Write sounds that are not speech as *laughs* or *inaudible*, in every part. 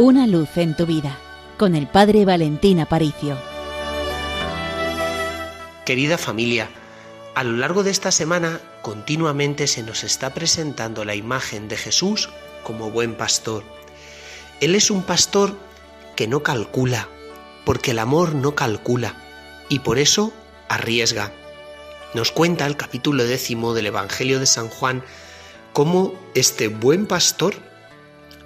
Una luz en tu vida con el Padre Valentín Aparicio. Querida familia, a lo largo de esta semana continuamente se nos está presentando la imagen de Jesús como buen pastor. Él es un pastor que no calcula, porque el amor no calcula, y por eso arriesga. Nos cuenta el capítulo décimo del Evangelio de San Juan cómo este buen pastor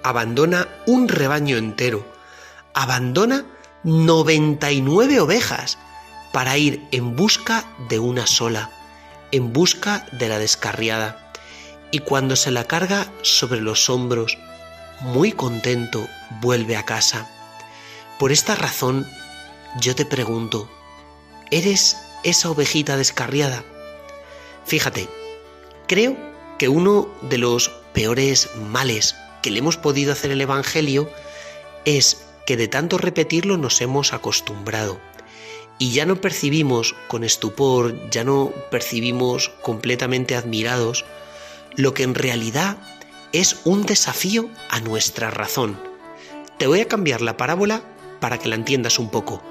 abandona un rebaño entero, abandona 99 ovejas para ir en busca de una sola, en busca de la descarriada. Y cuando se la carga sobre los hombros, muy contento, vuelve a casa. Por esta razón, yo te pregunto, ¿eres esa ovejita descarriada? Fíjate, creo que uno de los peores males que le hemos podido hacer el Evangelio es que de tanto repetirlo nos hemos acostumbrado y ya no percibimos con estupor, ya no percibimos completamente admirados lo que en realidad es un desafío a nuestra razón. Te voy a cambiar la parábola para que la entiendas un poco.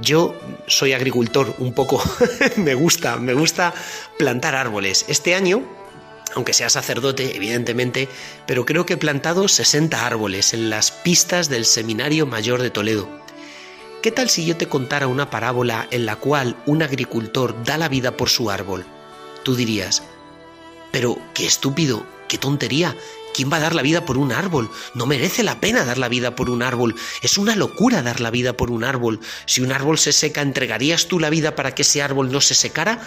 Yo soy agricultor un poco, *laughs* me gusta, me gusta plantar árboles. Este año, aunque sea sacerdote, evidentemente, pero creo que he plantado 60 árboles en las pistas del Seminario Mayor de Toledo. ¿Qué tal si yo te contara una parábola en la cual un agricultor da la vida por su árbol? Tú dirías, pero qué estúpido, qué tontería, ¿Quién va a dar la vida por un árbol? No merece la pena dar la vida por un árbol. Es una locura dar la vida por un árbol. Si un árbol se seca, ¿entregarías tú la vida para que ese árbol no se secara?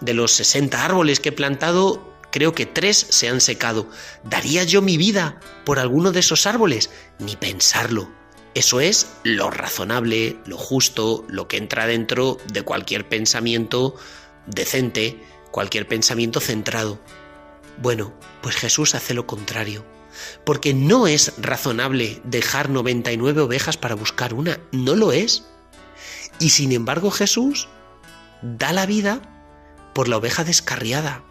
De los 60 árboles que he plantado, creo que tres se han secado. ¿Daría yo mi vida por alguno de esos árboles? Ni pensarlo. Eso es lo razonable, lo justo, lo que entra dentro de cualquier pensamiento decente, cualquier pensamiento centrado. Bueno, pues Jesús hace lo contrario, porque no es razonable dejar 99 ovejas para buscar una, no lo es. Y sin embargo Jesús da la vida por la oveja descarriada.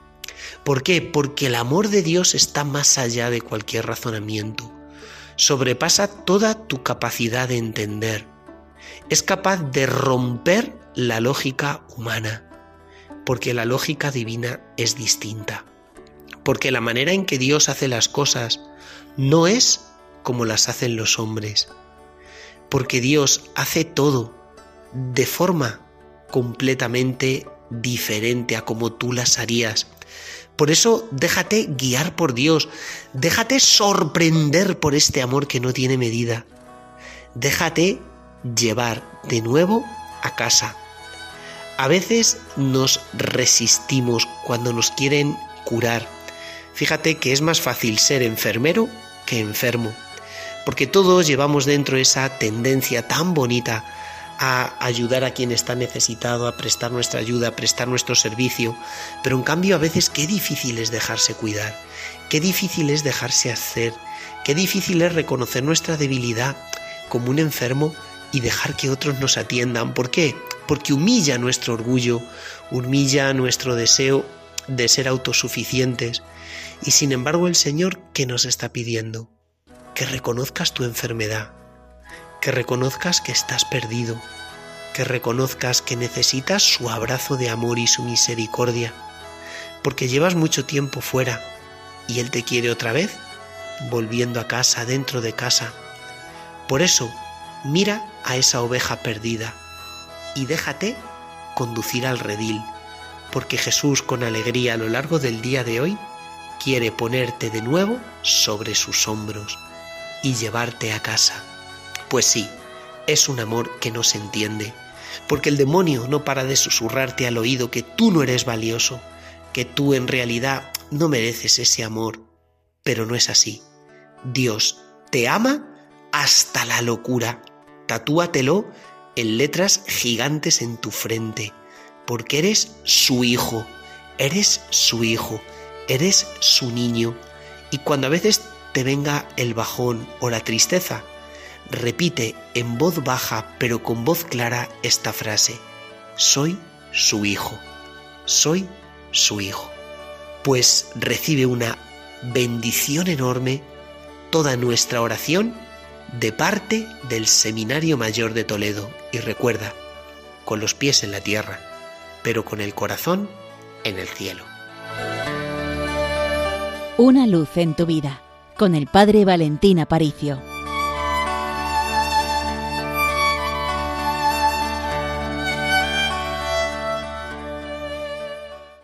¿Por qué? Porque el amor de Dios está más allá de cualquier razonamiento. Sobrepasa toda tu capacidad de entender. Es capaz de romper la lógica humana, porque la lógica divina es distinta porque la manera en que Dios hace las cosas no es como las hacen los hombres, porque Dios hace todo de forma completamente diferente a como tú las harías. Por eso déjate guiar por Dios, déjate sorprender por este amor que no tiene medida, déjate llevar de nuevo a casa. A veces nos resistimos cuando nos quieren curar, Fíjate que es más fácil ser enfermero que enfermo, porque todos llevamos dentro esa tendencia tan bonita a ayudar a quien está necesitado, a prestar nuestra ayuda, a prestar nuestro servicio, pero en cambio a veces qué difícil es dejarse cuidar, qué difícil es dejarse hacer, qué difícil es reconocer nuestra debilidad como un enfermo y dejar que otros nos atiendan. ¿Por qué? Porque humilla nuestro orgullo, humilla nuestro deseo de ser autosuficientes. Y sin embargo el Señor, ¿qué nos está pidiendo? Que reconozcas tu enfermedad, que reconozcas que estás perdido, que reconozcas que necesitas su abrazo de amor y su misericordia, porque llevas mucho tiempo fuera y Él te quiere otra vez, volviendo a casa, dentro de casa. Por eso, mira a esa oveja perdida y déjate conducir al redil porque Jesús con alegría a lo largo del día de hoy quiere ponerte de nuevo sobre sus hombros y llevarte a casa. Pues sí, es un amor que no se entiende, porque el demonio no para de susurrarte al oído que tú no eres valioso, que tú en realidad no mereces ese amor, pero no es así. Dios te ama hasta la locura. Tatúatelo en letras gigantes en tu frente porque eres su hijo, eres su hijo, eres su niño. Y cuando a veces te venga el bajón o la tristeza, repite en voz baja pero con voz clara esta frase, soy su hijo, soy su hijo. Pues recibe una bendición enorme toda nuestra oración de parte del Seminario Mayor de Toledo y recuerda, con los pies en la tierra, pero con el corazón en el cielo. Una luz en tu vida con el Padre Valentín Aparicio.